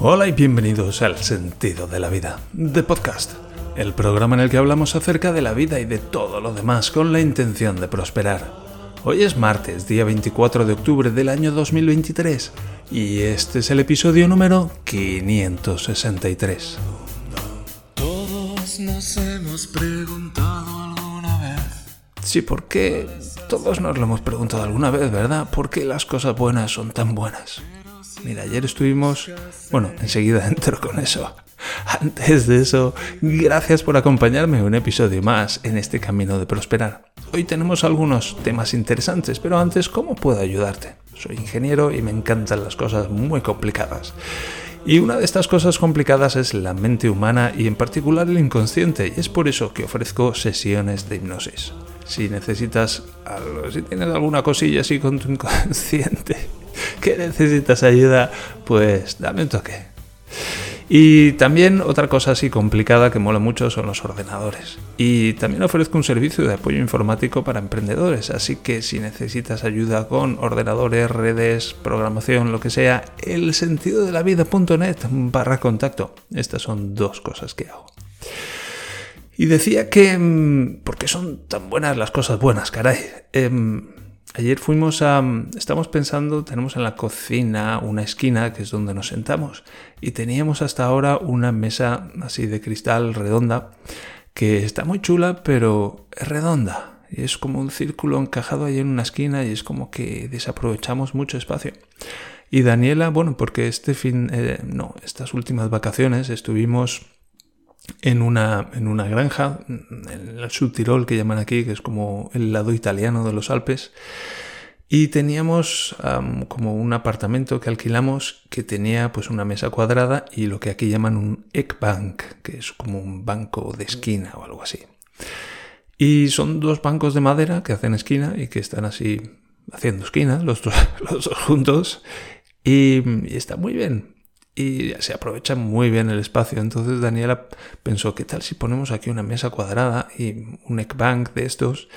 Hola y bienvenidos al Sentido de la Vida, de Podcast, el programa en el que hablamos acerca de la vida y de todo lo demás con la intención de prosperar. Hoy es martes, día 24 de octubre del año 2023, y este es el episodio número 563. Todos nos hemos preguntado alguna vez. Sí, porque todos nos lo hemos preguntado alguna vez, ¿verdad? ¿Por qué las cosas buenas son tan buenas? Mira, ayer estuvimos... Bueno, enseguida entro con eso. Antes de eso, gracias por acompañarme un episodio más en este camino de prosperar. Hoy tenemos algunos temas interesantes, pero antes, ¿cómo puedo ayudarte? Soy ingeniero y me encantan las cosas muy complicadas. Y una de estas cosas complicadas es la mente humana y en particular el inconsciente, y es por eso que ofrezco sesiones de hipnosis. Si necesitas algo, si tienes alguna cosilla así con tu inconsciente, que necesitas ayuda, pues dame un toque. Y también otra cosa así complicada que mola mucho son los ordenadores. Y también ofrezco un servicio de apoyo informático para emprendedores, así que si necesitas ayuda con ordenadores, redes, programación, lo que sea, el sentido de la vida.net barra contacto. Estas son dos cosas que hago. Y decía que... mm, ¿Por qué son tan buenas las cosas buenas, caray? Em, Ayer fuimos a... Estamos pensando, tenemos en la cocina una esquina que es donde nos sentamos y teníamos hasta ahora una mesa así de cristal redonda que está muy chula pero es redonda y es como un círculo encajado ahí en una esquina y es como que desaprovechamos mucho espacio. Y Daniela, bueno, porque este fin, eh, no, estas últimas vacaciones estuvimos en una, en una granja, en el Subtirol que llaman aquí, que es como el lado italiano de los Alpes. Y teníamos am, como un apartamento que alquilamos que tenía pues una mesa cuadrada y lo que aquí llaman un Eckbank, que es como un banco de esquina o algo así. Y son dos bancos de madera que hacen esquina y que están así haciendo esquina, los dos, los dos juntos. Y está muy bien y se aprovecha muy bien el espacio. Entonces Daniela pensó, ¿qué tal si ponemos aquí una mesa cuadrada y un bank de estos?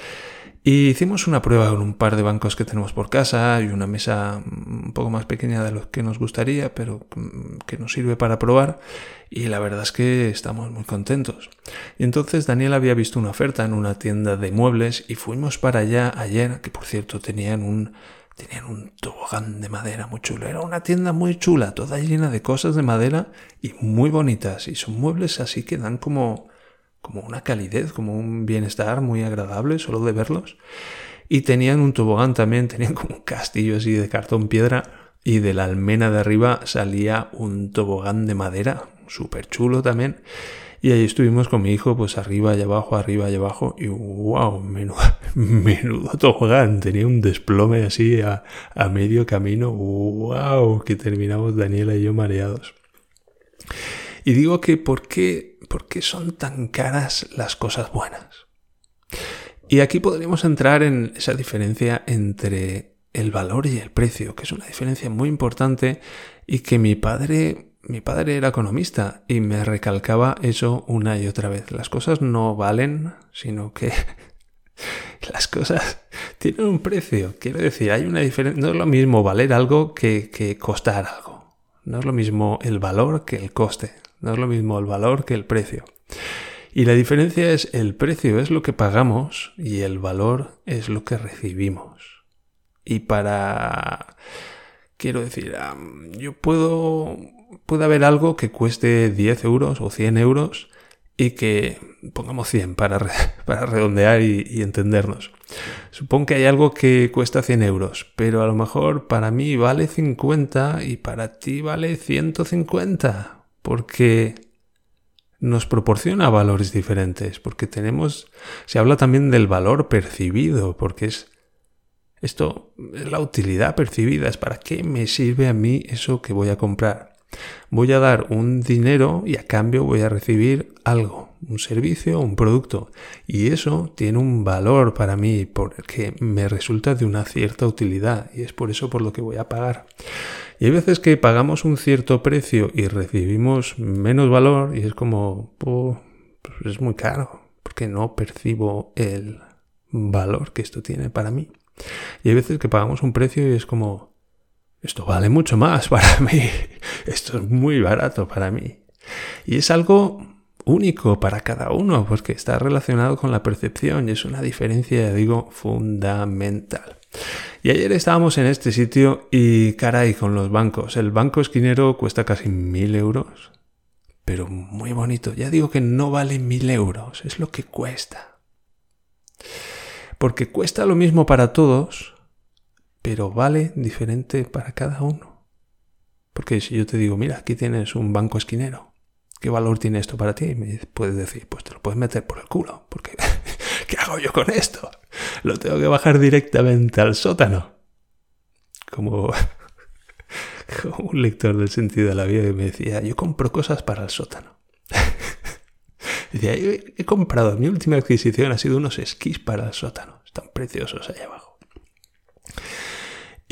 Y hicimos una prueba con un par de bancos que tenemos por casa y una mesa un poco más pequeña de lo que nos gustaría, pero que nos sirve para probar. Y la verdad es que estamos muy contentos. Y entonces Daniel había visto una oferta en una tienda de muebles y fuimos para allá ayer, que por cierto tenían un, tenían un tobogán de madera muy chulo. Era una tienda muy chula, toda llena de cosas de madera y muy bonitas. Y son muebles así que dan como, como una calidez, como un bienestar muy agradable solo de verlos. Y tenían un tobogán también, tenían como un castillo así de cartón piedra. Y de la almena de arriba salía un tobogán de madera, súper chulo también. Y ahí estuvimos con mi hijo, pues arriba y abajo, arriba y abajo, y wow, menudo, menudo tobogán. Tenía un desplome así a, a medio camino, wow, que terminamos Daniela y yo mareados. Y digo que ¿por qué, ¿por qué son tan caras las cosas buenas? Y aquí podríamos entrar en esa diferencia entre el valor y el precio, que es una diferencia muy importante y que mi padre mi padre era economista y me recalcaba eso una y otra vez. Las cosas no valen, sino que las cosas tienen un precio. Quiero decir, hay una diferencia. No es lo mismo valer algo que, que costar algo. No es lo mismo el valor que el coste. No es lo mismo el valor que el precio. Y la diferencia es el precio es lo que pagamos y el valor es lo que recibimos. Y para... Quiero decir, yo puedo puede haber algo que cueste 10 euros o 100 euros y que pongamos 100 para, para redondear y, y, entendernos. Supongo que hay algo que cuesta 100 euros, pero a lo mejor para mí vale 50 y para ti vale 150, porque nos proporciona valores diferentes, porque tenemos, se habla también del valor percibido, porque es esto es la utilidad percibida, es para qué me sirve a mí eso que voy a comprar. Voy a dar un dinero y a cambio voy a recibir algo, un servicio, un producto. Y eso tiene un valor para mí porque me resulta de una cierta utilidad y es por eso por lo que voy a pagar. Y hay veces que pagamos un cierto precio y recibimos menos valor y es como, pues es muy caro porque no percibo el valor que esto tiene para mí. Y hay veces que pagamos un precio y es como, esto vale mucho más para mí esto es muy barato para mí. Y es algo único para cada uno, porque está relacionado con la percepción y es una diferencia, digo, fundamental. Y ayer estábamos en este sitio y caray con los bancos. El banco esquinero cuesta casi mil euros, pero muy bonito. Ya digo que no vale mil euros, es lo que cuesta. Porque cuesta lo mismo para todos, pero vale diferente para cada uno. Porque si yo te digo, mira, aquí tienes un banco esquinero, ¿qué valor tiene esto para ti? Y me puedes decir, pues te lo puedes meter por el culo, porque ¿qué hago yo con esto? Lo tengo que bajar directamente al sótano. Como, un lector del sentido de la vida que me decía, yo compro cosas para el sótano. decía, he comprado, mi última adquisición ha sido unos esquís para el sótano. Están preciosos allá abajo.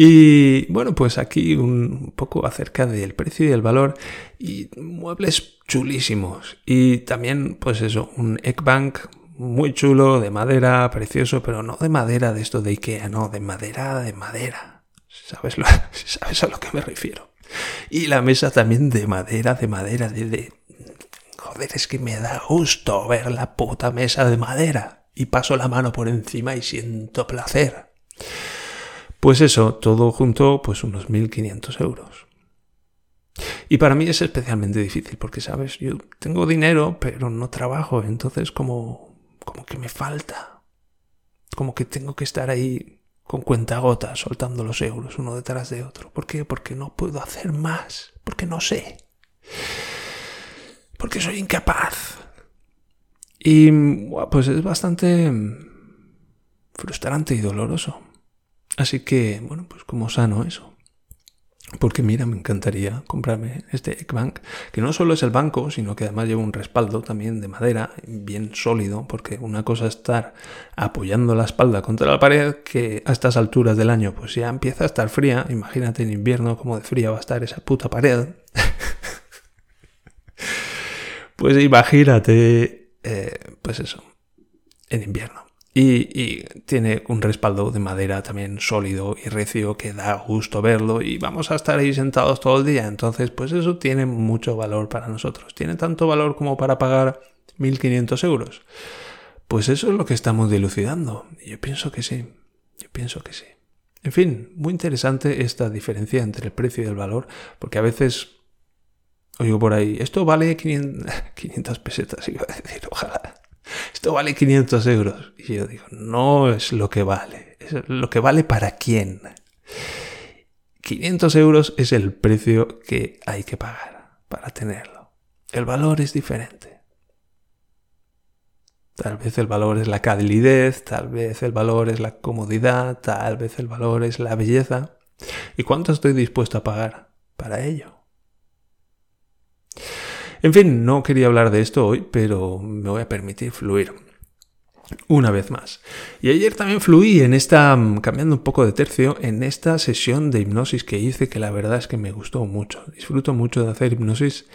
Y bueno, pues aquí un poco acerca del precio y el valor y muebles chulísimos. Y también, pues eso, un Eggbank muy chulo, de madera, precioso, pero no de madera de esto de Ikea, no, de madera, de madera. ¿Sabes, lo, ¿Sabes a lo que me refiero? Y la mesa también de madera, de madera, de, de... Joder, es que me da gusto ver la puta mesa de madera. Y paso la mano por encima y siento placer. Pues eso, todo junto, pues unos 1.500 euros. Y para mí es especialmente difícil porque, ¿sabes? Yo tengo dinero, pero no trabajo, entonces como, como que me falta. Como que tengo que estar ahí con cuentagotas, soltando los euros uno detrás de otro. ¿Por qué? Porque no puedo hacer más, porque no sé. Porque soy incapaz. Y pues es bastante frustrante y doloroso. Así que, bueno, pues como sano eso. Porque mira, me encantaría comprarme este Eggbank, que no solo es el banco, sino que además lleva un respaldo también de madera, bien sólido, porque una cosa es estar apoyando la espalda contra la pared, que a estas alturas del año pues ya empieza a estar fría, imagínate en invierno cómo de fría va a estar esa puta pared. pues imagínate, eh, pues eso, en invierno. Y, tiene un respaldo de madera también sólido y recio que da gusto verlo y vamos a estar ahí sentados todo el día. Entonces, pues eso tiene mucho valor para nosotros. Tiene tanto valor como para pagar 1.500 euros. Pues eso es lo que estamos dilucidando. Yo pienso que sí. Yo pienso que sí. En fin, muy interesante esta diferencia entre el precio y el valor, porque a veces oigo por ahí, esto vale 500, 500 pesetas, iba a decir, ojalá esto vale 500 euros. Y yo digo, no es lo que vale, es lo que vale para quién. 500 euros es el precio que hay que pagar para tenerlo. El valor es diferente. Tal vez el valor es la calidez, tal vez el valor es la comodidad, tal vez el valor es la belleza. ¿Y cuánto estoy dispuesto a pagar para ello? En fin, no quería hablar de esto hoy, pero me voy a permitir fluir. Una vez más. Y ayer también fluí en esta, mm, cambiando un poco de tercio, en esta sesión de hipnosis que hice, que la verdad es que me gustó mucho. Disfruto mucho de hacer hipnosis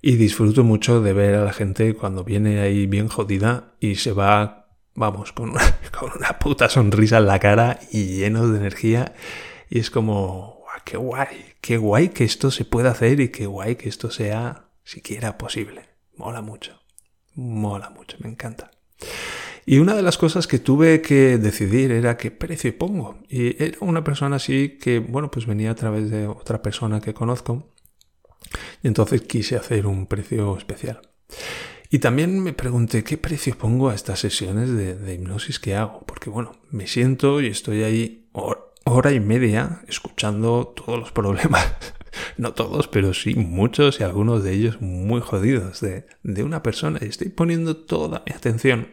y disfruto mucho de ver a la gente cuando viene ahí bien jodida y se va, vamos, con una, con una puta sonrisa en la cara y lleno de energía. Y es como, qué guay, qué guay que esto se pueda hacer y qué guay que esto sea siquiera posible. Mola mucho. Mola mucho, me encanta. Y una de las cosas que tuve que decidir era qué precio pongo. Y era una persona así que, bueno, pues venía a través de otra persona que conozco. Y entonces quise hacer un precio especial. Y también me pregunté qué precio pongo a estas sesiones de, hipnosis que hago. Porque, bueno, me siento y estoy ahí hora y media escuchando todos los problemas no todos, pero sí muchos y algunos de ellos muy jodidos de, una persona y estoy poniendo toda mi atención.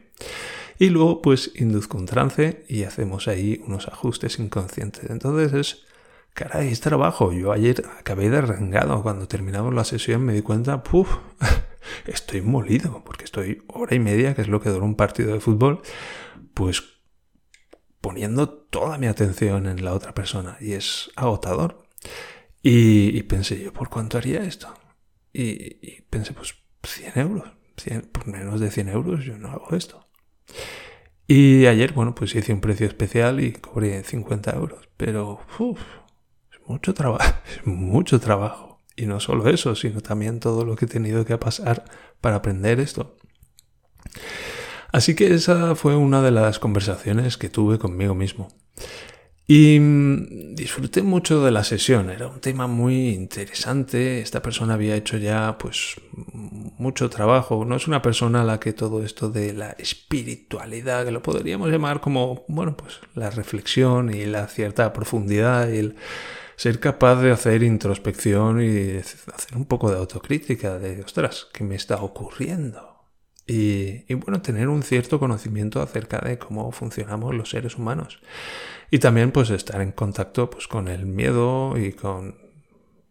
Y luego pues induzco un trance y hacemos ahí unos ajustes inconscientes. Entonces es, caray, es trabajo. Yo ayer acabé de rengado. Cuando terminamos la sesión me di cuenta, puff, estoy molido porque estoy hora y media, que es lo que dura un partido de fútbol, pues poniendo toda mi atención en la otra persona y es agotador. Y, pensé yo, ¿por cuánto haría esto? Y, pensé, pues 100 euros. por menos de 100 euros yo no hago esto. Y ayer, bueno, pues hice un precio especial y cobré 50 euros. Pero, uff, es mucho trabajo, es mucho trabajo. Y no solo eso, sino también todo lo que he tenido que pasar para aprender esto. Así que esa fue una de las conversaciones que tuve conmigo mismo. Y mm, disfruté mucho de la sesión, era un tema muy interesante, esta persona había hecho ya pues mucho trabajo, no es una persona a la que todo esto de la espiritualidad, que lo podríamos llamar como, bueno, pues la reflexión y la cierta profundidad y el ser capaz de hacer introspección y hacer un poco de autocrítica de, ostras, ¿qué me está ocurriendo? Y, bueno, tener un cierto conocimiento acerca de cómo funcionamos los seres humanos. Y también pues estar en contacto pues, con el miedo y con,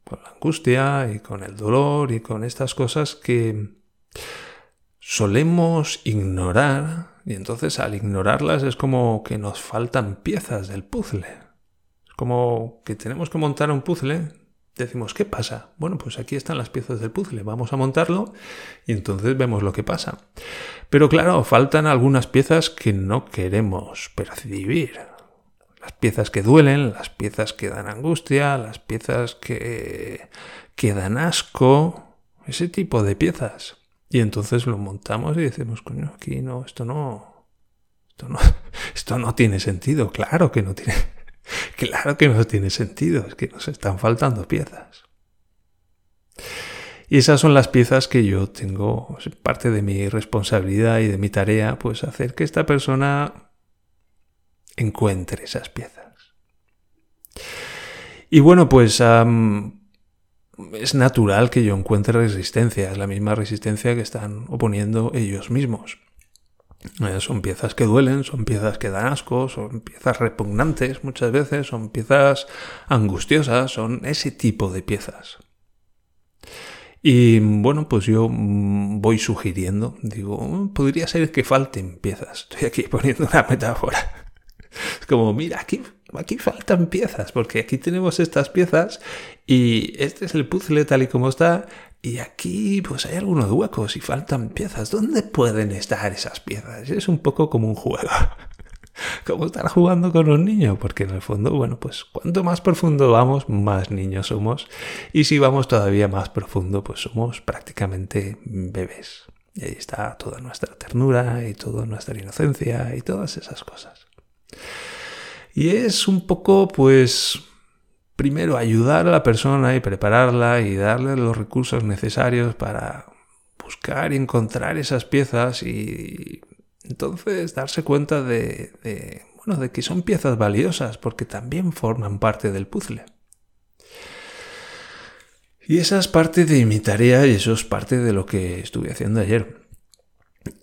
con la angustia y con el dolor y con estas cosas que solemos ignorar y entonces al ignorarlas es como que nos faltan piezas del puzzle. Es como que tenemos que montar un puzzle decimos, ¿qué pasa? Bueno, pues aquí están las piezas del puzzle, vamos a montarlo y entonces vemos lo que pasa. Pero claro, faltan algunas piezas que no queremos percibir. Las piezas que duelen, las piezas que dan angustia, las piezas que, que dan asco, ese tipo de piezas. Y entonces lo montamos y decimos, coño, aquí no, esto no, esto no, esto no tiene sentido, claro que no tiene Claro que no tiene sentido, es que nos están faltando piezas. Y esas son las piezas que yo tengo, parte de mi responsabilidad y de mi tarea, pues hacer que esta persona encuentre esas piezas. Y bueno, pues es natural que yo encuentre resistencia, es la misma resistencia que están oponiendo ellos mismos. Eh, son piezas que duelen, son piezas que dan asco, son piezas repugnantes muchas veces, son piezas angustiosas, son ese tipo de piezas. Y bueno, pues yo mm, voy sugiriendo, digo, mm, podría ser que falten piezas. Estoy aquí poniendo una metáfora. Es como, mira, aquí, aquí faltan piezas, porque aquí tenemos estas piezas y este es el puzzle tal y como está, y aquí pues hay algunos huecos y faltan piezas. ¿Dónde pueden estar esas piezas? Es un poco como un juego. como estar jugando con un niño, porque en el fondo, bueno, pues cuanto más profundo vamos, más niños somos. Y si vamos todavía más profundo, pues somos prácticamente bebés. Y ahí está toda nuestra ternura y toda nuestra inocencia y todas esas cosas. Y es un poco, pues, primero ayudar a la persona y prepararla y darle los recursos necesarios para buscar y encontrar esas piezas y entonces darse cuenta de, bueno, de que son piezas valiosas porque también forman parte del puzzle. Y esa es parte de mi tarea y eso es parte de lo que estuve haciendo ayer.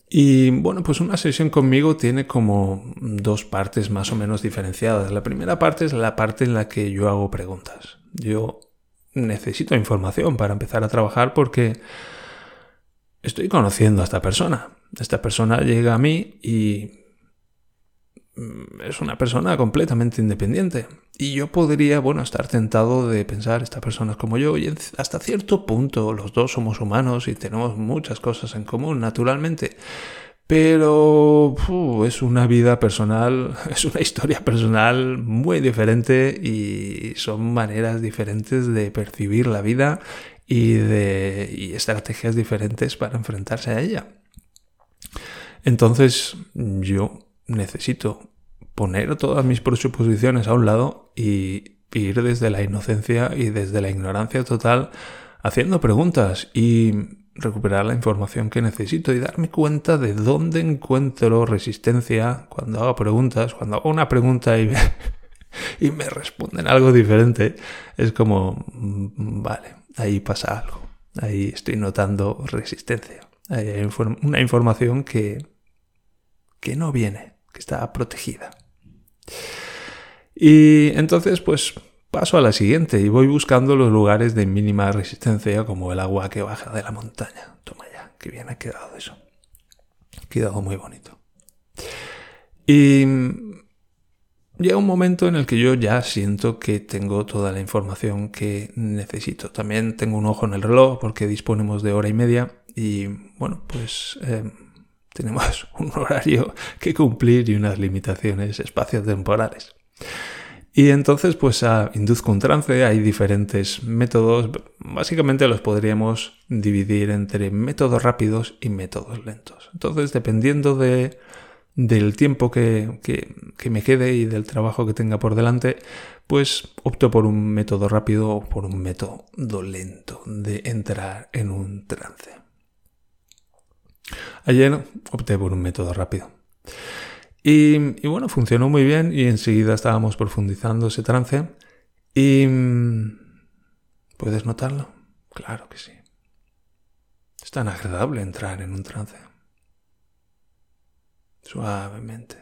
Y bueno, pues una sesión conmigo tiene como dos partes más o menos diferenciadas. La primera parte es la parte en la que yo hago preguntas. Yo necesito información para empezar a trabajar porque estoy conociendo a esta persona. Esta persona llega a mí y es una persona completamente independiente. Y yo podría, bueno, estar tentado de pensar, esta persona es como yo, y hasta cierto punto los dos somos humanos y tenemos muchas cosas en común, naturalmente. Pero es una vida personal, es una historia personal muy diferente y son maneras diferentes de percibir la vida y de y estrategias diferentes para enfrentarse a ella. Entonces yo necesito poner todas mis presuposiciones a un lado y ir desde la inocencia y desde la ignorancia total haciendo preguntas y recuperar la información que necesito y darme cuenta de dónde encuentro resistencia cuando hago preguntas, cuando hago una pregunta y me, responden algo diferente, es como, mm, vale, ahí pasa algo, ahí estoy notando resistencia, hay una información que, que no viene que está protegida. Y entonces, pues paso a la siguiente y voy buscando los lugares de mínima resistencia como el agua que baja de la montaña. Toma ya, que bien ha quedado eso. Ha quedado muy bonito. Y llega un momento en el que yo ya siento que tengo toda la información que necesito. También tengo un ojo en el reloj porque disponemos de hora y media y bueno, pues... Eh, tenemos un horario que cumplir y unas limitaciones espaciotemporales. Y entonces, pues a induzco un trance, hay diferentes métodos, básicamente los podríamos dividir entre métodos rápidos y métodos lentos. Entonces, dependiendo de, del tiempo que, que, me quede y del trabajo que tenga por delante, pues opto por un método rápido o por un método lento de entrar en un trance. Ayer opté por un método rápido. Y, bueno, funcionó muy bien y enseguida estábamos profundizando ese trance. Y... ¿Puedes notarlo? Claro que sí. Es tan agradable entrar en un trance. Suavemente.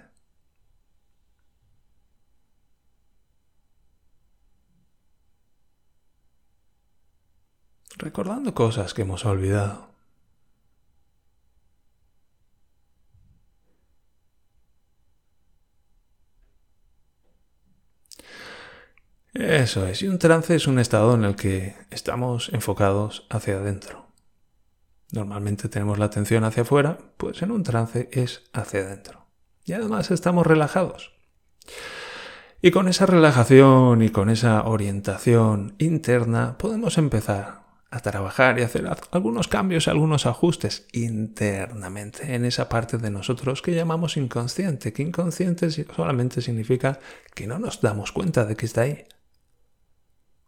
Recordando cosas que hemos olvidado. Eso es, y un trance es un estado en el que estamos enfocados hacia adentro. Normalmente tenemos la atención hacia afuera, pues en un trance es hacia adentro. Y además estamos relajados. Y con esa relajación y con esa orientación interna podemos empezar a trabajar y hacer algunos cambios, algunos ajustes internamente en esa parte de nosotros que llamamos inconsciente, que inconsciente solamente significa que no nos damos cuenta de que está ahí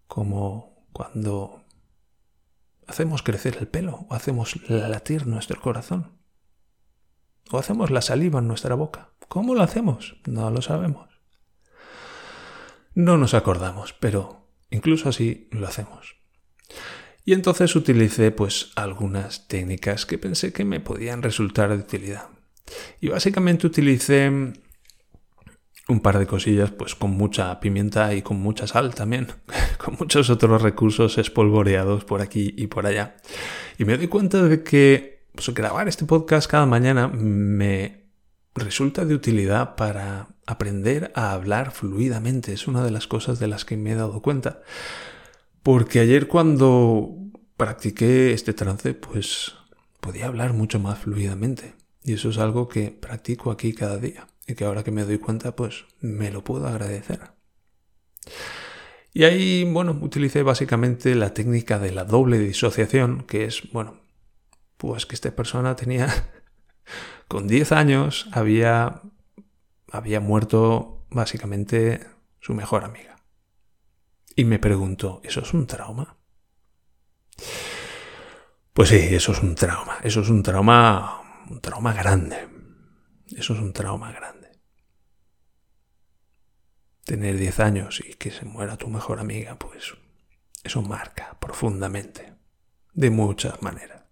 como cuando hacemos crecer el pelo o hacemos latir nuestro corazón o hacemos la saliva en nuestra boca. ¿Cómo lo hacemos? No lo sabemos. No nos acordamos, pero incluso así lo hacemos. Y entonces utilicé pues algunas técnicas que pensé que me podían resultar de utilidad. Y básicamente utilicé un par de cosillas pues con mucha pimienta y con mucha sal también, con muchos otros recursos espolvoreados por aquí y por allá. Y me doy cuenta de que pues, grabar este podcast cada mañana me resulta de utilidad para aprender a hablar fluidamente. Es una de las cosas de las que me he dado cuenta. Porque ayer cuando practiqué este trance, pues podía hablar mucho más fluidamente. Y eso es algo que practico aquí cada día y que ahora que me doy cuenta, pues me lo puedo agradecer. Y ahí, bueno, utilicé básicamente la técnica de la doble disociación, que es, bueno, pues que esta persona tenía, con 10 años, había, había muerto básicamente su mejor amiga. Y me preguntó, ¿eso es un trauma? Pues sí, eso es un trauma, eso es un trauma, un trauma grande. Eso es un trauma grande tener 10 años y que se muera tu mejor amiga, pues eso marca profundamente, de muchas maneras.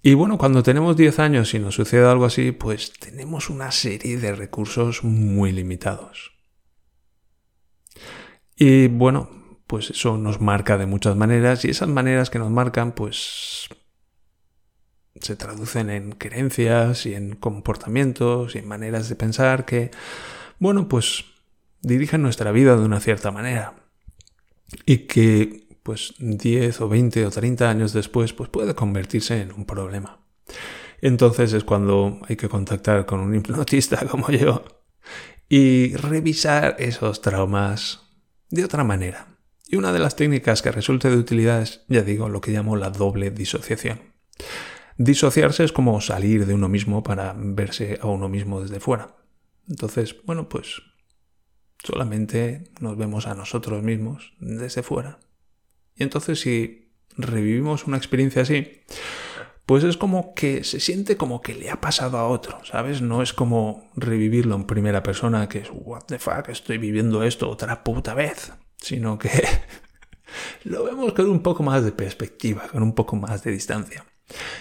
Y bueno, cuando tenemos 10 años y nos sucede algo así, pues tenemos una serie de recursos muy limitados. Y bueno, pues eso nos marca de muchas maneras y esas maneras que nos marcan, pues se traducen en creencias y en comportamientos y en maneras de pensar que bueno, pues dirigen nuestra vida de una cierta manera. Y que, pues, 10 o 20 o 30 años después, pues puede convertirse en un problema. Entonces es cuando hay que contactar con un hipnotista como yo y revisar esos traumas de otra manera. Y una de las técnicas que resulta de utilidad es, ya digo, lo que llamo la doble disociación. Disociarse es como salir de uno mismo para verse a uno mismo desde fuera. Entonces, bueno, pues solamente nos vemos a nosotros mismos desde fuera. Y entonces si revivimos una experiencia así, pues es como que se siente como que le ha pasado a otro, ¿sabes? No es como revivirlo en primera persona, que es, what the fuck, estoy viviendo esto otra puta vez, sino que lo vemos con un poco más de perspectiva, con un poco más de distancia.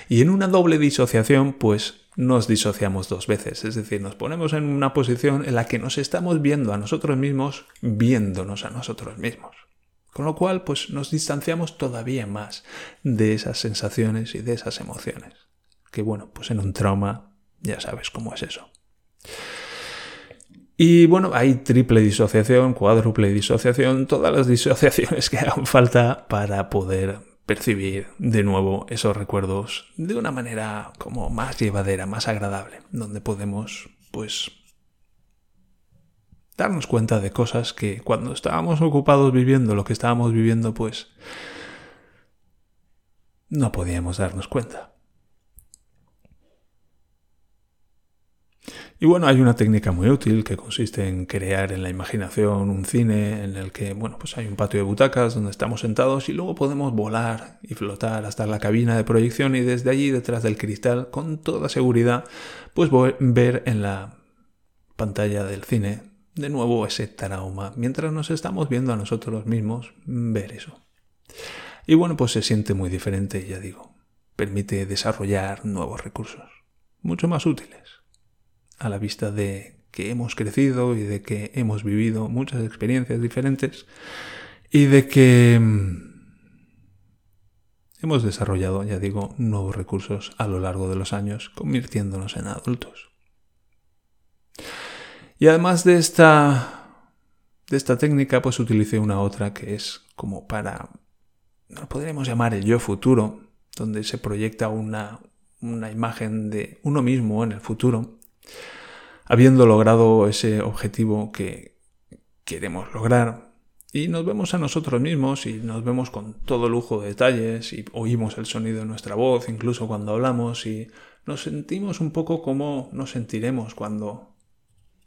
Y en una doble disociación, pues nos disociamos dos veces, es decir, nos ponemos en una posición en la que nos estamos viendo a nosotros mismos viéndonos a nosotros mismos. Con lo cual, pues nos distanciamos todavía más de esas sensaciones y de esas emociones. Que bueno, pues en un trauma ya sabes cómo es eso. Y bueno, hay triple disociación, cuádruple disociación, todas las disociaciones que hagan falta para poder percibir de nuevo esos recuerdos de una manera como más llevadera, más agradable, donde podemos, pues, darnos cuenta de cosas que cuando estábamos ocupados viviendo lo que estábamos viviendo, pues no podíamos darnos cuenta. Y bueno, hay una técnica muy útil que consiste en crear en la imaginación un cine en el que, bueno, pues hay un patio de butacas donde estamos sentados y luego podemos volar y flotar hasta la cabina de proyección y desde allí, detrás del cristal, con toda seguridad, pues ver en la pantalla del cine de nuevo ese trauma, mientras nos estamos viendo a nosotros mismos ver eso. Y bueno, pues se siente muy diferente, ya digo. Permite desarrollar nuevos recursos, mucho más útiles, a la vista de que hemos crecido y de que hemos vivido muchas experiencias diferentes y de que mm, hemos desarrollado, ya digo, nuevos recursos a lo largo de los años, convirtiéndonos en adultos. Y además de esta, de esta técnica, pues utilicé una otra que es como para, lo podríamos llamar el yo futuro, donde se proyecta una, una imagen de uno mismo en el futuro, habiendo logrado ese objetivo que queremos lograr. Y nos vemos a nosotros mismos y nos vemos con todo lujo de detalles y oímos el sonido de nuestra voz, incluso cuando hablamos, y nos sentimos un poco como nos sentiremos cuando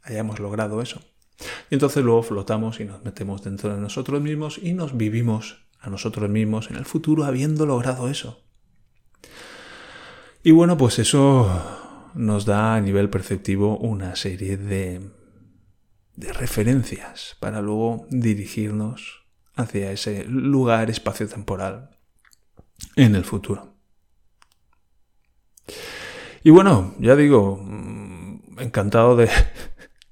hayamos logrado eso. Y entonces luego flotamos y nos metemos dentro de nosotros mismos y nos vivimos a nosotros mismos en el futuro habiendo logrado eso. Y bueno, pues eso nos da a nivel perceptivo una serie de, de referencias para luego dirigirnos hacia ese lugar espacio-temporal en el futuro. Y bueno, ya digo, mm, encantado de,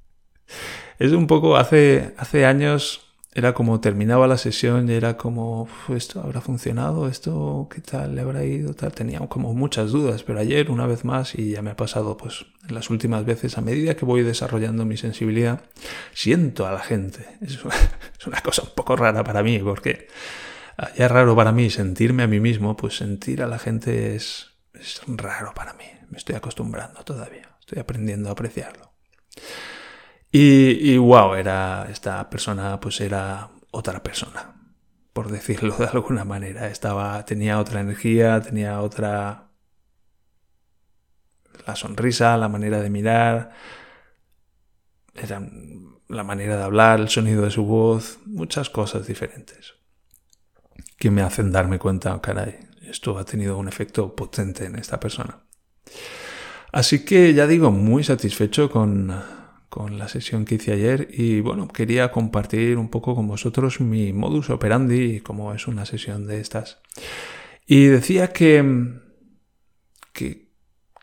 es un poco, hace, hace años era como terminaba la sesión y era como, ¿esto habrá funcionado? ¿Esto qué tal le habrá ido? Tal. Tenía como muchas dudas, pero ayer una vez más y ya me ha pasado pues las últimas veces, a medida que voy desarrollando mi sensibilidad, siento a la gente. Es, una cosa un poco rara para mí porque ya es raro para mí sentirme a mí mismo, pues sentir a la gente es, es raro para mí. Me estoy acostumbrando todavía, estoy aprendiendo a apreciarlo. Y, wow, era, esta persona pues era otra persona, por decirlo de alguna manera. Estaba, tenía otra energía, tenía otra... La sonrisa, la manera de mirar, era la manera de hablar, el sonido de su voz, muchas cosas diferentes que me hacen darme cuenta, oh, caray, esto ha tenido un efecto potente en esta persona. Así que ya digo, muy satisfecho con, con la sesión que hice ayer y bueno, quería compartir un poco con vosotros mi modus operandi y cómo es una sesión de estas. Y decía que, que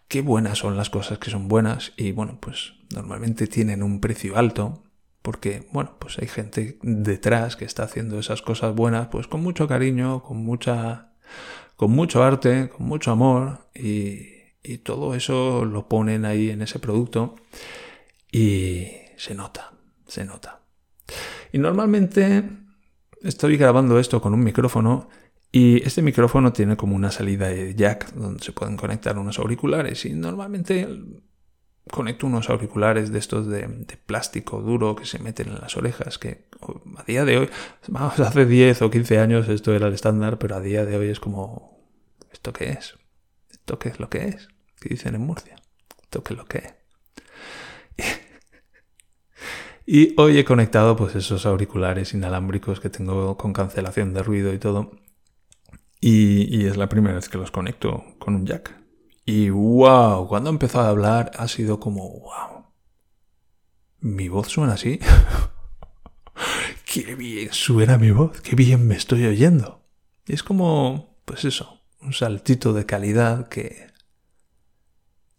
qué buenas son las cosas que son buenas y bueno, pues normalmente tienen un precio alto porque bueno, pues hay gente detrás que está haciendo esas cosas buenas pues con mucho cariño, con mucha con mucho arte, con mucho amor y, y todo eso lo ponen ahí en ese producto y se nota, se nota. Y normalmente estoy grabando esto con un micrófono y este micrófono tiene como una salida de jack donde se pueden conectar unos auriculares y normalmente conecto unos auriculares de estos de, plástico duro que se meten en las orejas, que a día de hoy, hace 10 o 15 años esto era el estándar, pero a día de hoy es como, ¿esto qué es? ¿Esto qué es lo que es? ¿Qué dicen en Murcia? ¿Esto qué es lo que es? Y hoy he conectado pues esos auriculares inalámbricos que tengo con cancelación de ruido y todo. Y, es la primera vez que los conecto con un jack. Y wow, cuando he empezado a hablar ha sido como wow. Mi voz suena así. qué bien suena mi voz, qué bien me estoy oyendo. Y es como, pues eso, un saltito de calidad que,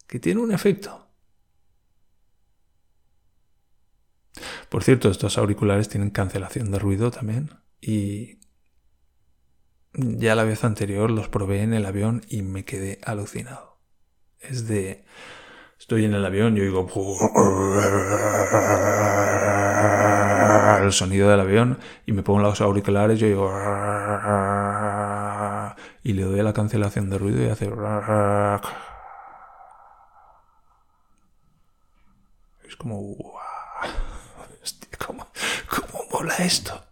que tiene un efecto. Por cierto, estos auriculares tienen cancelación de ruido también y ya la vez anterior los probé en el avión y me quedé alucinado. Es de... Estoy en el avión y oigo el sonido del avión y me pongo los auriculares y oigo y le doy a la cancelación de ruido y hace es como esto?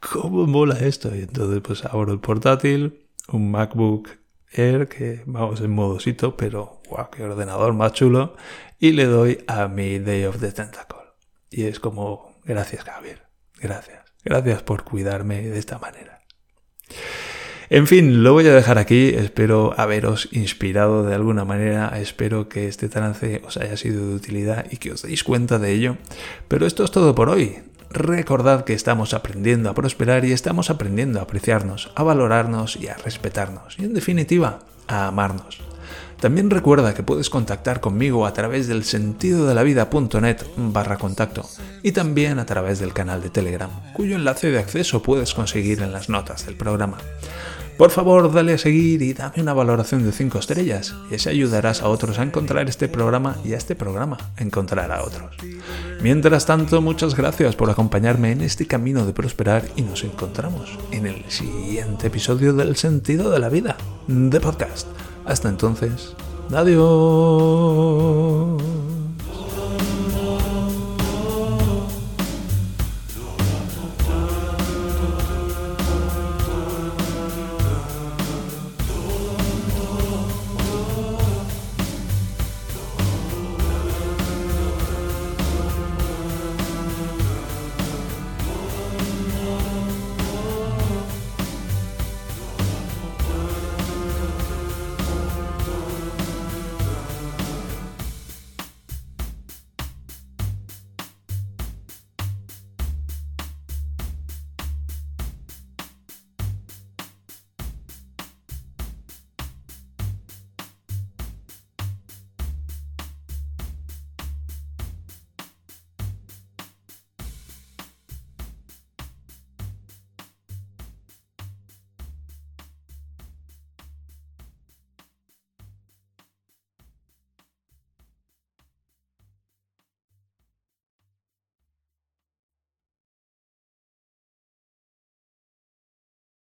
¿Cómo mola esto? Y entonces pues abro el portátil, un MacBook Air que vamos en modosito, pero guau, qué ordenador más chulo, y le doy a mi Day of the Tentacle. Y es como, gracias Javier, gracias, gracias por cuidarme de esta manera. En fin, lo voy a dejar aquí. Espero haberos inspirado de alguna manera. Espero que este trance os haya sido de utilidad y que os deis cuenta de ello. Pero esto es todo por hoy. Recordad que estamos aprendiendo a prosperar y estamos aprendiendo a apreciarnos, a valorarnos y a respetarnos. Y en definitiva, a amarnos. También recuerda que puedes contactar conmigo a través del sentido de la vida.net barra contacto y también a través del canal de Telegram, cuyo enlace de acceso puedes conseguir en las notas del programa. Por favor, dale a seguir y dame una valoración de 5 estrellas, y así ayudarás a otros a encontrar este programa y a este programa a encontrar a otros. Mientras tanto, muchas gracias por acompañarme en este camino de prosperar y nos encontramos en el siguiente episodio del Sentido de la Vida, de podcast. Hasta entonces, adiós.